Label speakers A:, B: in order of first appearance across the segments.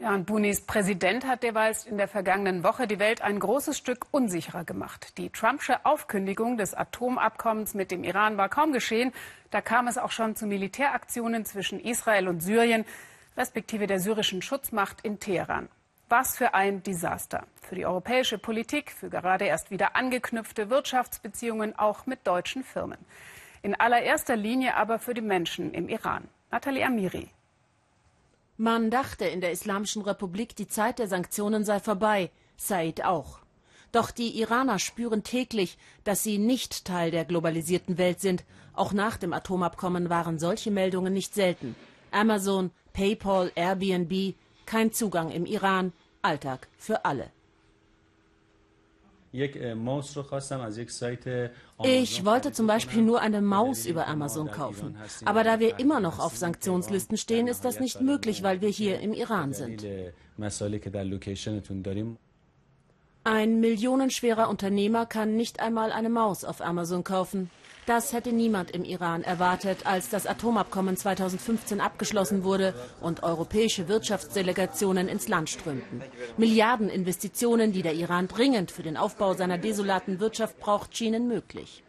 A: Ja, und Bunis Präsident hat derweil in der vergangenen Woche die Welt ein großes Stück unsicherer gemacht. Die Trumpsche Aufkündigung des Atomabkommens mit dem Iran war kaum geschehen. Da kam es auch schon zu Militäraktionen zwischen Israel und Syrien, respektive der syrischen Schutzmacht in Teheran. Was für ein Desaster für die europäische Politik, für gerade erst wieder angeknüpfte Wirtschaftsbeziehungen auch mit deutschen Firmen. In allererster Linie aber für die Menschen im Iran. Nathalie Amiri.
B: Man dachte in der Islamischen Republik, die Zeit der Sanktionen sei vorbei, Said auch. Doch die Iraner spüren täglich, dass sie nicht Teil der globalisierten Welt sind. Auch nach dem Atomabkommen waren solche Meldungen nicht selten. Amazon, PayPal, Airbnb, kein Zugang im Iran, Alltag für alle. Ich wollte zum Beispiel nur eine Maus über Amazon kaufen. Aber da wir immer noch auf Sanktionslisten stehen, ist das nicht möglich, weil wir hier im Iran sind. Ein millionenschwerer Unternehmer kann nicht einmal eine Maus auf Amazon kaufen. Das hätte niemand im Iran erwartet, als das Atomabkommen 2015 abgeschlossen wurde und europäische Wirtschaftsdelegationen ins Land strömten. Milliardeninvestitionen, die der Iran dringend für den Aufbau seiner desolaten Wirtschaft braucht, schienen möglich.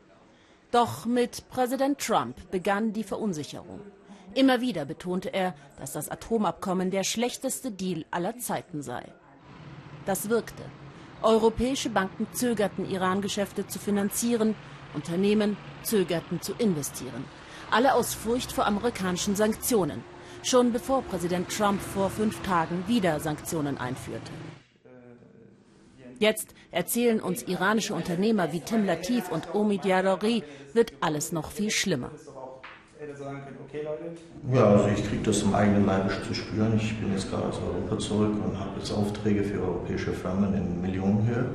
B: Doch mit Präsident Trump begann die Verunsicherung. Immer wieder betonte er, dass das Atomabkommen der schlechteste Deal aller Zeiten sei. Das wirkte. Europäische Banken zögerten, Iran-Geschäfte zu finanzieren Unternehmen zögerten zu investieren. Alle aus Furcht vor amerikanischen Sanktionen. Schon bevor Präsident Trump vor fünf Tagen wieder Sanktionen einführte. Jetzt erzählen uns iranische Unternehmer wie Tim Latif und Omid Yarori, wird alles noch viel schlimmer.
C: Ja, also ich kriege das im eigenen Leib zu spüren. Ich bin jetzt gerade aus Europa zurück und habe jetzt Aufträge für europäische Firmen in Millionenhöhe.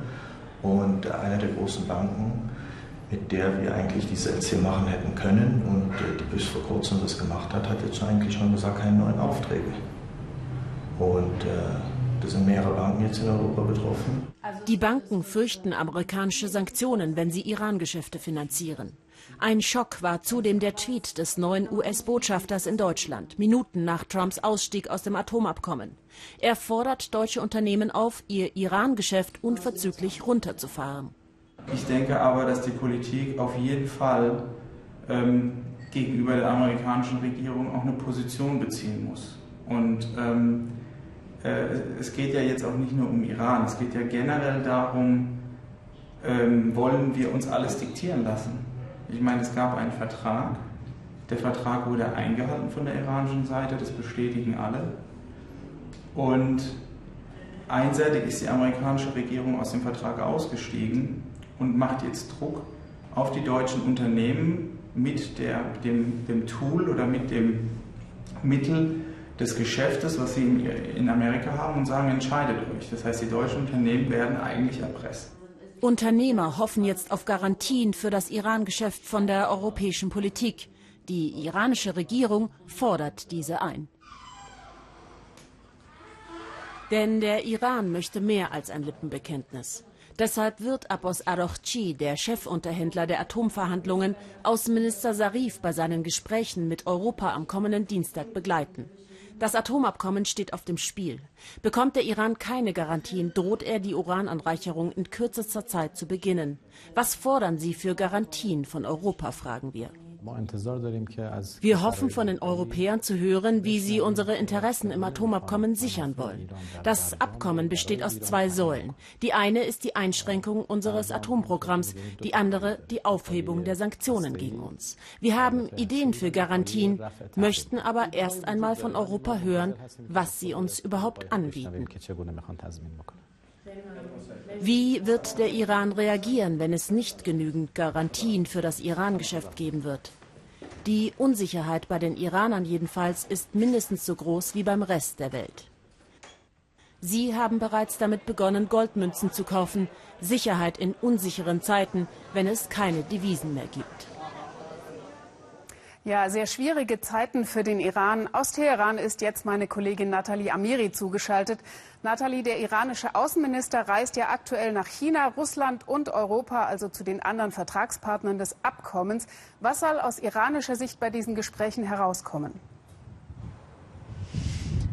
C: Und einer der großen Banken mit der wir eigentlich diese LC machen hätten können und äh, die bis vor kurzem das gemacht hat, hat jetzt eigentlich schon gesagt, keine neuen Aufträge. Und äh, da sind mehrere Banken jetzt in Europa betroffen.
B: Die Banken fürchten amerikanische Sanktionen, wenn sie Iran-Geschäfte finanzieren. Ein Schock war zudem der Tweet des neuen US-Botschafters in Deutschland, Minuten nach Trumps Ausstieg aus dem Atomabkommen. Er fordert deutsche Unternehmen auf, ihr Iran-Geschäft unverzüglich runterzufahren.
D: Ich denke aber, dass die Politik auf jeden Fall ähm, gegenüber der amerikanischen Regierung auch eine Position beziehen muss. Und ähm, äh, es geht ja jetzt auch nicht nur um Iran, es geht ja generell darum, ähm, wollen wir uns alles diktieren lassen. Ich meine, es gab einen Vertrag, der Vertrag wurde eingehalten von der iranischen Seite, das bestätigen alle. Und einseitig ist die amerikanische Regierung aus dem Vertrag ausgestiegen und macht jetzt Druck auf die deutschen Unternehmen mit der, dem, dem Tool oder mit dem Mittel des Geschäftes, was sie in Amerika haben und sagen, entscheidet euch. Das heißt, die deutschen Unternehmen werden eigentlich erpresst.
B: Unternehmer hoffen jetzt auf Garantien für das Iran-Geschäft von der europäischen Politik. Die iranische Regierung fordert diese ein. Denn der Iran möchte mehr als ein Lippenbekenntnis. Deshalb wird Abbas Arochchi, der Chefunterhändler der Atomverhandlungen, Außenminister Sarif bei seinen Gesprächen mit Europa am kommenden Dienstag begleiten. Das Atomabkommen steht auf dem Spiel. Bekommt der Iran keine Garantien, droht er, die Urananreicherung in kürzester Zeit zu beginnen. Was fordern Sie für Garantien von Europa, fragen wir. Wir hoffen von den Europäern zu hören, wie sie unsere Interessen im Atomabkommen sichern wollen. Das Abkommen besteht aus zwei Säulen. Die eine ist die Einschränkung unseres Atomprogramms, die andere die Aufhebung der Sanktionen gegen uns. Wir haben Ideen für Garantien, möchten aber erst einmal von Europa hören, was sie uns überhaupt anbieten. Wie wird der Iran reagieren, wenn es nicht genügend Garantien für das Iran-Geschäft geben wird? Die Unsicherheit bei den Iranern jedenfalls ist mindestens so groß wie beim Rest der Welt. Sie haben bereits damit begonnen, Goldmünzen zu kaufen. Sicherheit in unsicheren Zeiten, wenn es keine Devisen mehr gibt.
A: Ja, sehr schwierige Zeiten für den Iran. Aus Teheran ist jetzt meine Kollegin Nathalie Amiri zugeschaltet. Nathalie, der iranische Außenminister reist ja aktuell nach China, Russland und Europa, also zu den anderen Vertragspartnern des Abkommens. Was soll aus iranischer Sicht bei diesen Gesprächen herauskommen?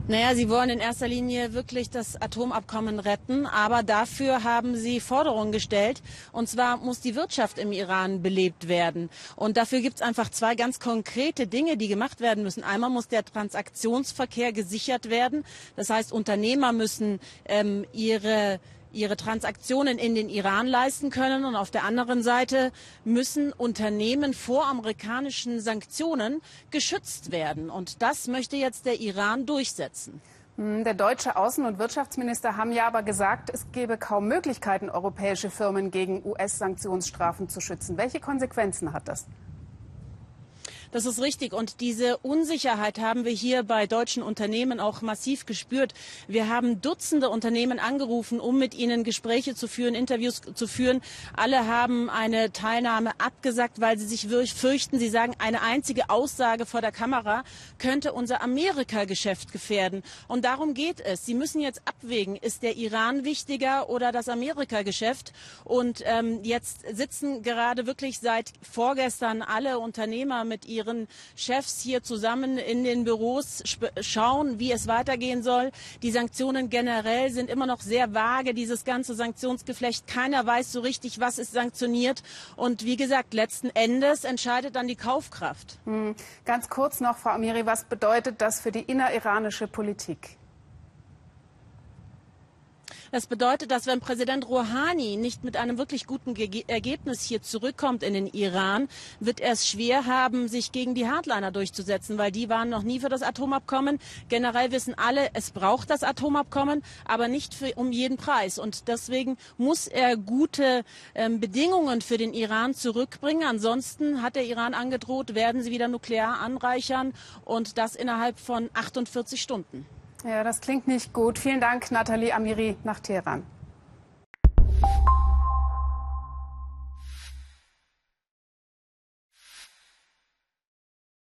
B: Naja, sie wollen in erster Linie wirklich das Atomabkommen retten, aber dafür haben sie Forderungen gestellt. Und zwar muss die Wirtschaft im Iran belebt werden. Und dafür gibt es einfach zwei ganz konkrete Dinge, die gemacht werden müssen. Einmal muss der Transaktionsverkehr gesichert werden. Das heißt, Unternehmer müssen ähm, ihre ihre Transaktionen in den Iran leisten können. Und auf der anderen Seite müssen Unternehmen vor amerikanischen Sanktionen geschützt werden. Und das möchte jetzt der Iran durchsetzen.
A: Hm, der deutsche Außen- und Wirtschaftsminister haben ja aber gesagt, es gebe kaum Möglichkeiten, europäische Firmen gegen US-Sanktionsstrafen zu schützen. Welche Konsequenzen hat das?
B: Das ist richtig. Und diese Unsicherheit haben wir hier bei deutschen Unternehmen auch massiv gespürt. Wir haben Dutzende Unternehmen angerufen, um mit ihnen Gespräche zu führen, Interviews zu führen. Alle haben eine Teilnahme abgesagt, weil sie sich fürchten. Sie sagen, eine einzige Aussage vor der Kamera könnte unser Amerika-Geschäft gefährden. Und darum geht es. Sie müssen jetzt abwägen, ist der Iran wichtiger oder das Amerika-Geschäft? Und ähm, jetzt sitzen gerade wirklich seit vorgestern alle Unternehmer mit ihren ihren Chefs hier zusammen in den Büros schauen, wie es weitergehen soll. Die Sanktionen generell sind immer noch sehr vage, dieses ganze Sanktionsgeflecht. Keiner weiß so richtig, was ist sanktioniert. Und wie gesagt, letzten Endes entscheidet dann die Kaufkraft.
A: Hm. Ganz kurz noch, Frau Amiri, was bedeutet das für die inneriranische Politik?
B: Das bedeutet, dass wenn Präsident Rouhani nicht mit einem wirklich guten Ge Ergebnis hier zurückkommt in den Iran, wird er es schwer haben, sich gegen die Hardliner durchzusetzen, weil die waren noch nie für das Atomabkommen. Generell wissen alle, es braucht das Atomabkommen, aber nicht für, um jeden Preis. Und deswegen muss er gute ähm, Bedingungen für den Iran zurückbringen. Ansonsten hat der Iran angedroht, werden sie wieder nuklear anreichern und das innerhalb von 48 Stunden.
A: Ja, das klingt nicht gut. Vielen Dank, Nathalie Amiri nach Teheran.